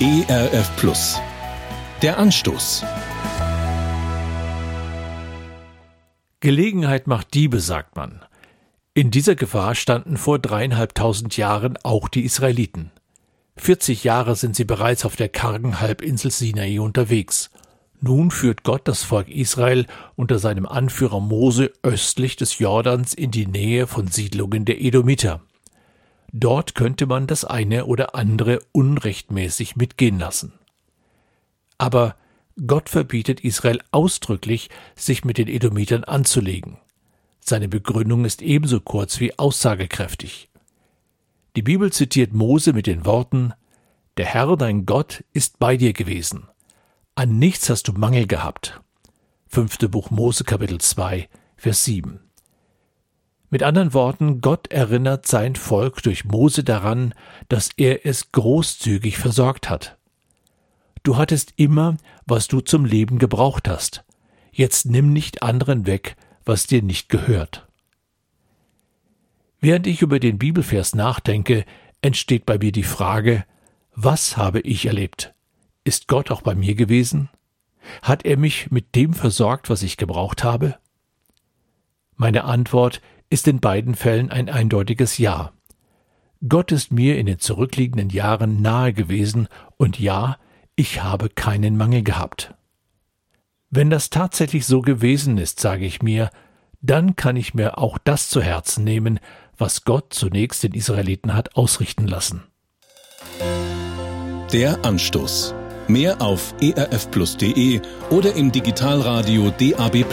ERF Plus. Der Anstoß. Gelegenheit macht Diebe, sagt man. In dieser Gefahr standen vor dreieinhalbtausend Jahren auch die Israeliten. 40 Jahre sind sie bereits auf der kargen Halbinsel Sinai unterwegs. Nun führt Gott das Volk Israel unter seinem Anführer Mose östlich des Jordans in die Nähe von Siedlungen der Edomiter. Dort könnte man das eine oder andere unrechtmäßig mitgehen lassen. Aber Gott verbietet Israel ausdrücklich, sich mit den Edomitern anzulegen. Seine Begründung ist ebenso kurz wie aussagekräftig. Die Bibel zitiert Mose mit den Worten Der Herr dein Gott ist bei dir gewesen. An nichts hast du Mangel gehabt. Fünfte Buch Mose Kapitel 2, Vers 7. Mit anderen Worten, Gott erinnert sein Volk durch Mose daran, dass er es großzügig versorgt hat. Du hattest immer, was du zum Leben gebraucht hast. Jetzt nimm nicht anderen weg, was dir nicht gehört. Während ich über den Bibelvers nachdenke, entsteht bei mir die Frage, was habe ich erlebt? Ist Gott auch bei mir gewesen? Hat er mich mit dem versorgt, was ich gebraucht habe? Meine Antwort ist in beiden Fällen ein eindeutiges Ja. Gott ist mir in den zurückliegenden Jahren nahe gewesen und ja, ich habe keinen Mangel gehabt. Wenn das tatsächlich so gewesen ist, sage ich mir, dann kann ich mir auch das zu Herzen nehmen, was Gott zunächst den Israeliten hat ausrichten lassen. Der Anstoß. Mehr auf erfplus.de oder im Digitalradio DAB+.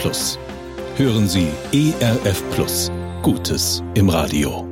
Hören Sie ERF Plus. Gutes im Radio.